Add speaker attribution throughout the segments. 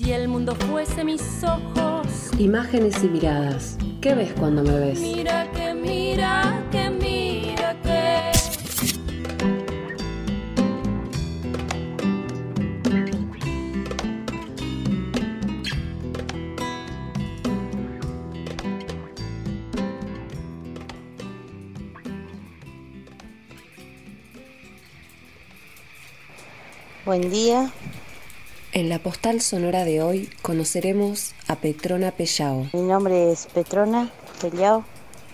Speaker 1: Si el mundo fuese mis ojos.
Speaker 2: Imágenes y miradas. ¿Qué ves cuando me ves?
Speaker 1: Mira que mira que mira que.
Speaker 3: Buen día,
Speaker 2: En la postal sonora de hoy conoceremos a Petrona Pellao,
Speaker 3: mi nombre es Petrona Pellao.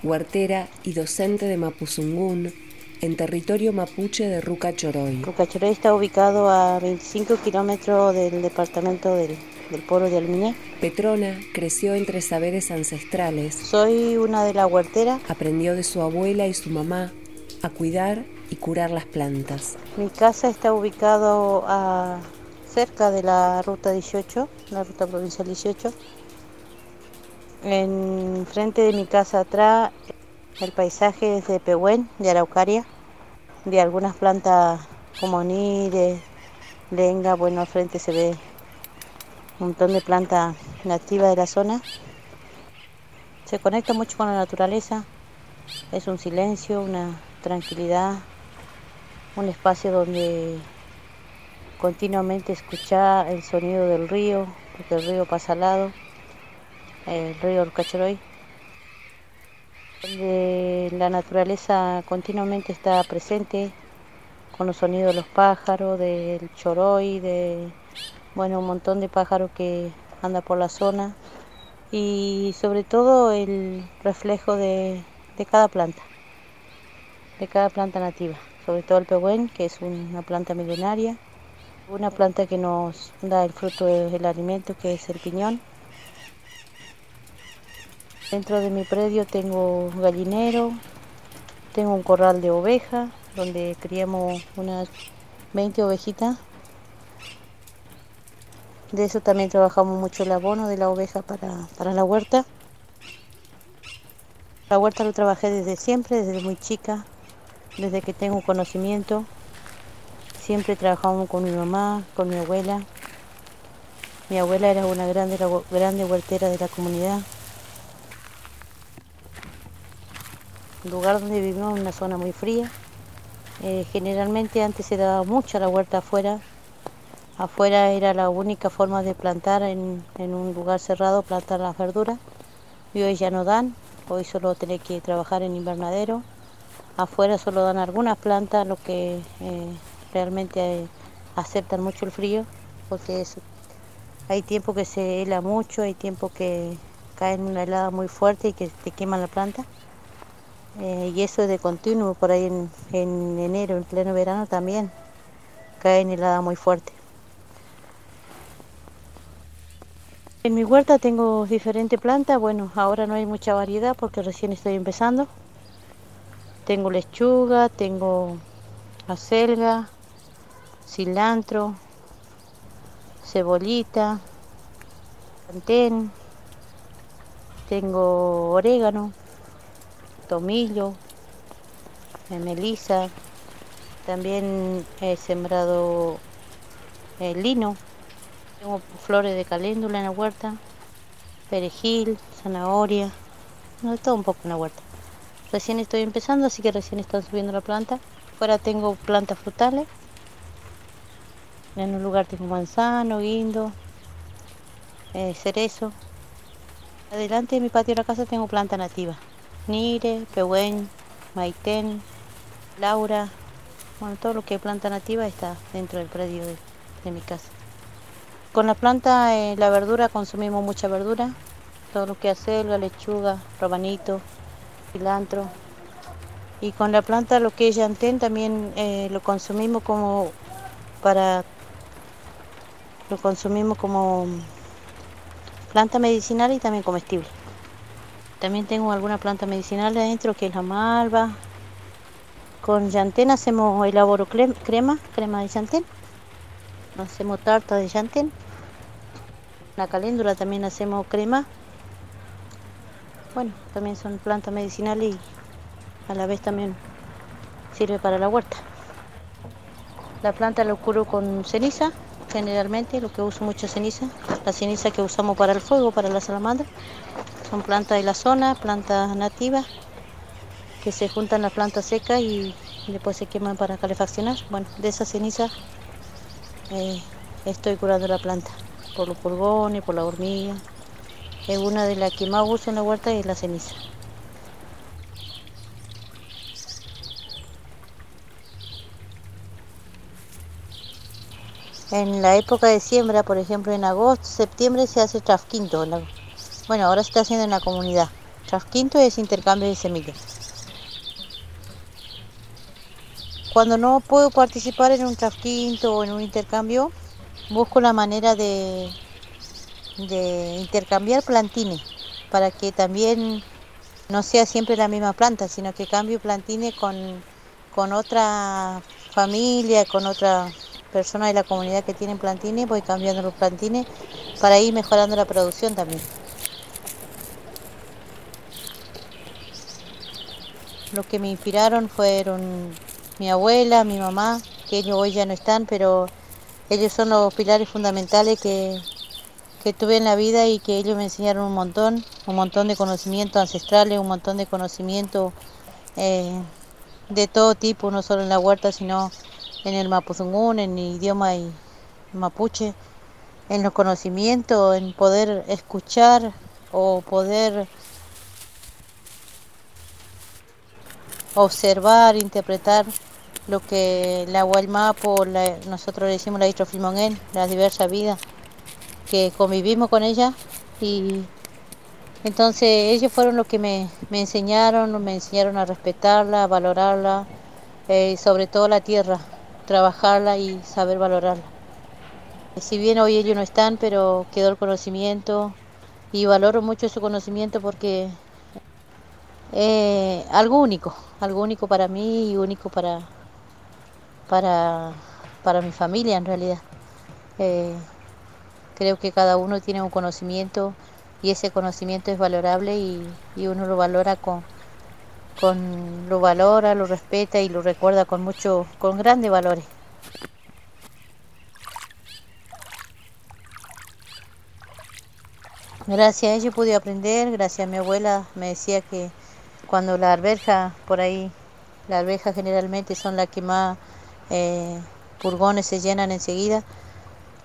Speaker 2: huertera y docente de Mapuzungún en territorio mapuche de Ruca Choroy.
Speaker 3: Rucachorey está ubicado a 25 kilómetros del departamento del, del pueblo de Alminé.
Speaker 2: Petrona creció entre saberes ancestrales,
Speaker 3: Soy una de las huerteras.
Speaker 2: aprendió de su abuela y su mamá a cuidar y curar las plantas.
Speaker 3: Mi casa está ubicado a, cerca de la ruta 18, la ruta provincial 18. En frente de mi casa atrás, el paisaje es de Pehuen, de Araucaria, de algunas plantas como nire, lenga. Bueno, al frente se ve un montón de plantas nativas de la zona. Se conecta mucho con la naturaleza, es un silencio, una tranquilidad, un espacio donde continuamente escuchar el sonido del río, porque el río pasa al lado, el río Orcachoroy, donde la naturaleza continuamente está presente con los sonidos de los pájaros, del choroy, de bueno, un montón de pájaros que anda por la zona y sobre todo el reflejo de, de cada planta, de cada planta nativa, sobre todo el pehuen, que es una planta milenaria, una planta que nos da el fruto del alimento, que es el piñón. Dentro de mi predio tengo un gallinero, tengo un corral de ovejas, donde criamos unas 20 ovejitas. De eso también trabajamos mucho el abono de la oveja para, para la huerta. La huerta lo trabajé desde siempre, desde muy chica, desde que tengo conocimiento. Siempre trabajamos con mi mamá, con mi abuela. Mi abuela era una grande, grande huertera de la comunidad. El lugar donde vivimos una zona muy fría. Eh, generalmente antes se daba mucha la huerta afuera. Afuera era la única forma de plantar en, en un lugar cerrado, plantar las verduras. Y hoy ya no dan, hoy solo tenés que trabajar en invernadero. Afuera solo dan algunas plantas, lo que eh, realmente eh, aceptan mucho el frío, porque hay tiempo que se hela mucho, hay tiempo que cae una helada muy fuerte y que te queman la planta. Eh, y eso es de continuo, por ahí en, en enero, en pleno verano también, caen heladas muy fuerte. En mi huerta tengo diferentes plantas, bueno, ahora no hay mucha variedad porque recién estoy empezando. Tengo lechuga, tengo acelga, cilantro, cebolita, plantain, tengo orégano, tomillo, melisa, también he sembrado eh, lino, tengo flores de caléndula en la huerta, perejil, zanahoria, no, todo un poco en la huerta. Recién estoy empezando, así que recién están subiendo la planta. Fuera tengo plantas frutales. En un lugar tengo manzano, guindo, eh, cerezo. Adelante de mi patio de la casa tengo planta nativa. Nire, pehuen, maitén, laura. Bueno, todo lo que es planta nativa está dentro del predio de, mi casa. Con la planta, eh, la verdura, consumimos mucha verdura. Todo lo que es acelga, lechuga, robanito, cilantro. Y con la planta, lo que es llantén, también eh, lo consumimos como para lo consumimos como planta medicinal y también comestible. También tengo alguna planta medicinal adentro que es la malva. Con llantén hacemos elaboro cre- crema, crema de llantén. Hacemos tarta de llantén. La caléndula también hacemos crema. Bueno, también son plantas medicinales y a la vez también sirve para la huerta. La planta lo curo con ceniza generalmente, lo que uso mucho ceniza, la ceniza que usamos para el fuego, para la salamandra. Son plantas de la zona, plantas nativas, que se juntan las plantas secas y después se queman para calefaccionar. Bueno, de esa ceniza eh, estoy curando la planta, por los pulgones, por la hormiga. Es una de las que más uso en la huerta es la ceniza. En la época de siembra, por ejemplo en agosto, septiembre se hace trasquinto. Bueno, ahora se está haciendo en la comunidad. Trasquinto es intercambio de semillas. Cuando no puedo participar en un trasquinto o en un intercambio, busco la manera de, de intercambiar plantines para que también no sea siempre la misma planta, sino que cambie plantines con, con otra familia, con otra personas de la comunidad que tienen plantines, voy cambiando los plantines para ir mejorando la producción también. Lo que me inspiraron fueron mi abuela, mi mamá, que ellos hoy ya no están, pero ellos son los pilares fundamentales que, que tuve en la vida y que ellos me enseñaron un montón, un montón de conocimientos ancestrales, un montón de conocimientos eh, de todo tipo, no solo en la huerta, sino en el mapuzungún, en el idioma mapuche, en los conocimientos, en poder escuchar o poder observar, interpretar lo que la Guaymapo, la, nosotros le decimos la Istrofilmonén, las diversas vidas que convivimos con ella y entonces ellos fueron los que me, me enseñaron, me enseñaron a respetarla, a valorarla, eh, sobre todo la tierra, trabajarla y saber valorarla. Si bien hoy ellos no están, pero quedó el conocimiento y valoro mucho su conocimiento porque es algo único, algo único para mí y único para, para, para mi familia en realidad. Eh, creo que cada uno tiene un conocimiento y ese conocimiento es valorable y, y uno lo valora con, con lo valora, lo respeta y lo recuerda con mucho, con grandes valores. Gracias a ello pude aprender, gracias a mi abuela me decía que cuando la arveja por ahí, las arvejas generalmente son las que más eh, se llenan enseguida,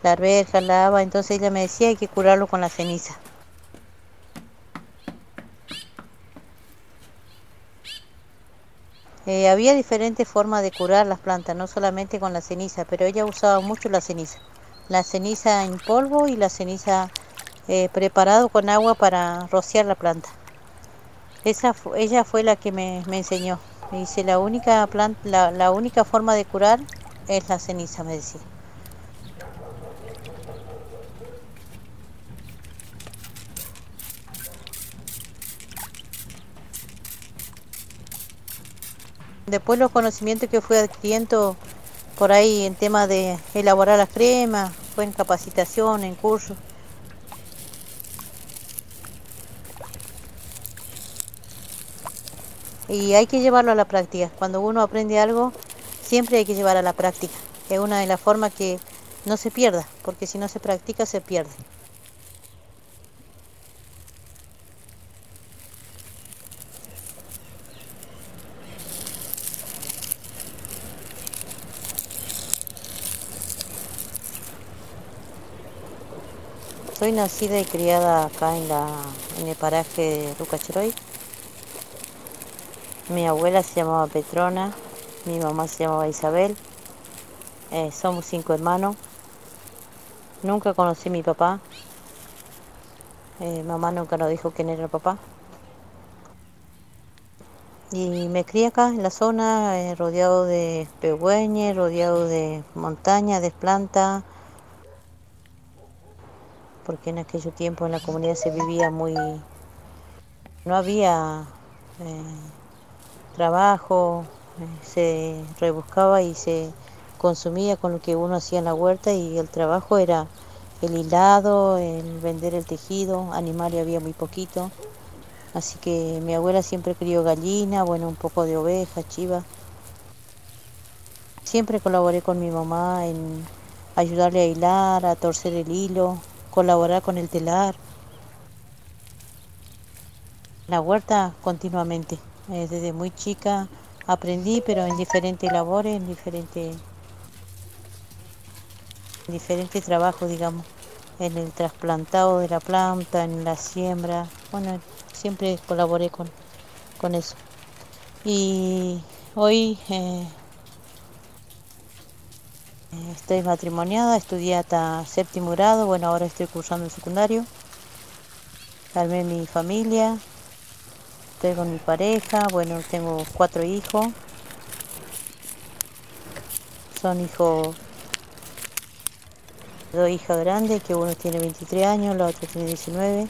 Speaker 3: la arveja, la haba, entonces ella me decía hay que curarlo con la ceniza. Eh, había diferentes formas de curar las plantas, no solamente con la ceniza, pero ella usaba mucho la ceniza. La ceniza en polvo y la ceniza eh, preparado con agua para rociar la planta. Esa, ella fue la que me, me enseñó. Me dice, la única, planta, la, la única forma de curar es la ceniza, me decía. Después los conocimientos que fui adquiriendo por ahí en tema de elaborar las cremas, fue en capacitación, en cursos. Y hay que llevarlo a la práctica. Cuando uno aprende algo, siempre hay que llevar a la práctica. Es una de las formas que no se pierda, porque si no se practica se pierde. Soy nacida y criada acá en, la, en el paraje de Rucacheroy. Mi abuela se llamaba Petrona, mi mamá se llamaba Isabel. Eh, somos cinco hermanos. Nunca conocí a mi papá. Eh, mamá nunca nos dijo quién era papá. Y me crié acá en la zona, eh, rodeado de pehuen, rodeado de montañas, de plantas porque en aquel tiempo en la comunidad se vivía muy... no había eh, trabajo, eh, se rebuscaba y se consumía con lo que uno hacía en la huerta y el trabajo era el hilado, el vender el tejido, animales había muy poquito. Así que mi abuela siempre crió gallina, bueno, un poco de oveja, chiva. Siempre colaboré con mi mamá en ayudarle a hilar, a torcer el hilo, colaborar con el telar. La huerta continuamente. Eh, desde muy chica aprendí, pero en diferentes labores, en diferentes, en diferentes trabajos, digamos, en el trasplantado de la planta, en la siembra. Bueno, siempre colaboré con, con eso. Y hoy eh, estoy matrimoniada, estudié hasta séptimo grado, bueno, ahora estoy cursando el secundario. Armé mi familia, estoy con mi pareja, bueno, tengo cuatro hijos. Son hijos, dos hijas grandes, que uno tiene 23 años, la otra tiene 19.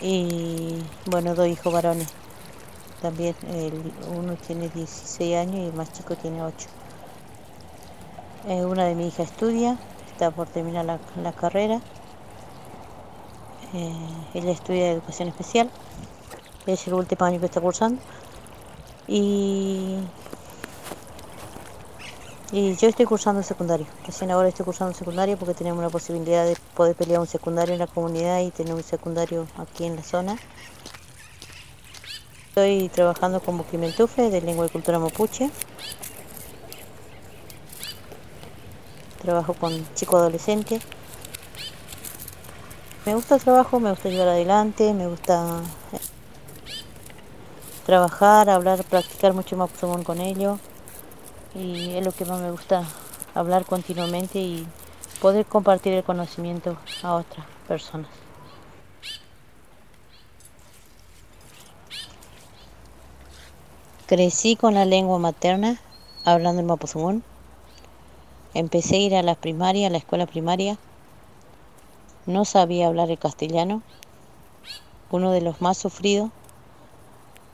Speaker 3: Y bueno, dos hijos varones. También el, uno tiene 16 años y el más chico tiene 8. Eh, una de mis hijas estudia, está por terminar la, la carrera. Eh, ella estudia educación especial es el último año que está cursando. Y, y yo estoy cursando secundario. Recién ahora estoy cursando secundario porque tenemos la posibilidad de poder pelear un secundario en la comunidad y tener un secundario aquí en la zona. Estoy trabajando como Quimentufe de lengua y cultura mapuche. Trabajo con chicos adolescentes. Me gusta el trabajo, me gusta llevar adelante, me gusta trabajar, hablar, practicar mucho más con ellos. Y es lo que más me gusta, hablar continuamente y poder compartir el conocimiento a otras personas. Crecí con la lengua materna, hablando en Mapuzungún. Empecé a ir a la primaria, a la escuela primaria. No sabía hablar el castellano, uno de los más sufridos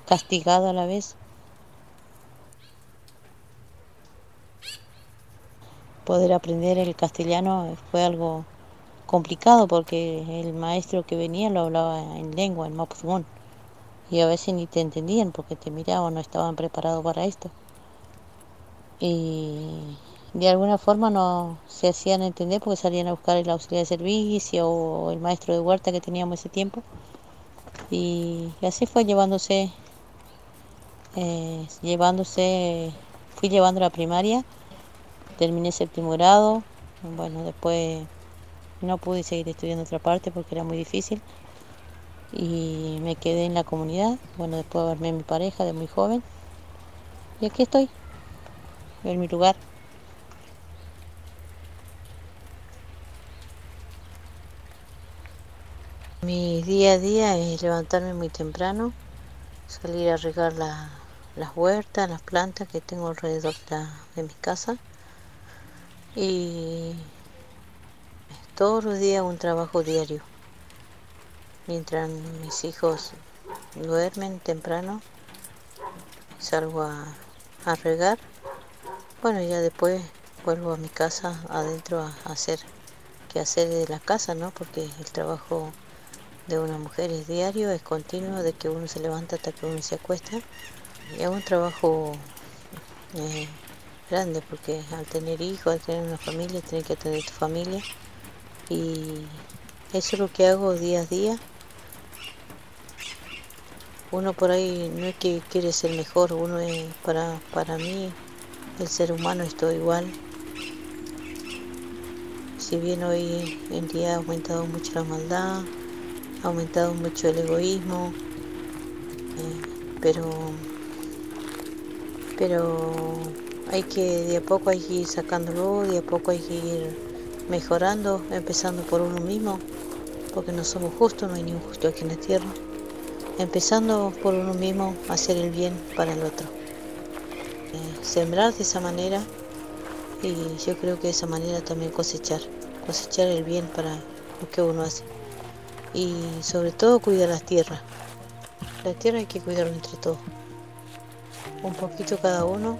Speaker 3: castigado a la vez. Poder aprender el castellano fue algo complicado porque el maestro que venía lo hablaba en lengua, en mapuzungún, y a veces ni te entendían porque te miraban, no estaban preparados para esto. Y de alguna forma no se hacían entender porque salían a buscar el auxiliar de servicio o el maestro de huerta que teníamos ese tiempo. Y así fue llevándose eh, llevándose, fui llevando la primaria, terminé séptimo grado, bueno, después no pude seguir estudiando otra parte porque era muy difícil y me quedé en la comunidad, bueno, después verme a mi pareja de muy joven y aquí estoy, en mi lugar. Mi día a día es levantarme muy temprano, salir a regar la, las huertas, las plantas que tengo alrededor de, mi casa. Y todos los días un trabajo diario. Mientras mis hijos duermen temprano, salgo a, a regar. Bueno, ya después vuelvo a mi casa adentro a, hacer que hacer de la casa, ¿no? Porque el trabajo de una mujer es diario, es continuo, de que uno se levanta hasta que uno se acuesta es un trabajo eh, grande porque al tener hijos, al tener una familia, tienes que atender tu familia y eso es lo que hago día a día. Uno por ahí no es que quiere ser mejor, uno es para, para mí, el ser humano es todo igual. Si bien hoy en día ha aumentado mucho la maldad, ha aumentado mucho el egoísmo, eh, pero pero hay que de a poco hay que ir sacándolo, de a poco hay que ir mejorando, empezando por uno mismo, porque no somos justos, no hay ningún justo aquí en la tierra. Empezando por uno mismo, hacer el bien para el otro. Eh, sembrar de esa manera y yo creo que de esa manera también cosechar, cosechar el bien para lo que uno hace. Y sobre todo cuidar las tierras. La tierra hay que cuidarla entre todos un poquito cada uno.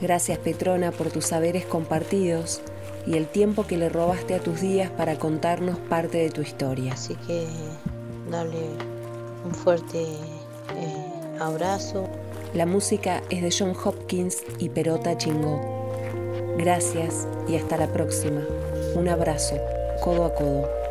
Speaker 2: Gracias Petrona por tus saberes compartidos y el tiempo que le robaste a tus días para contarnos parte de tu historia.
Speaker 3: Así que darle un fuerte eh, abrazo.
Speaker 2: La música es de John Hopkins y Perota Chingó. Gracias y hasta la próxima. Un abrazo, codo a codo.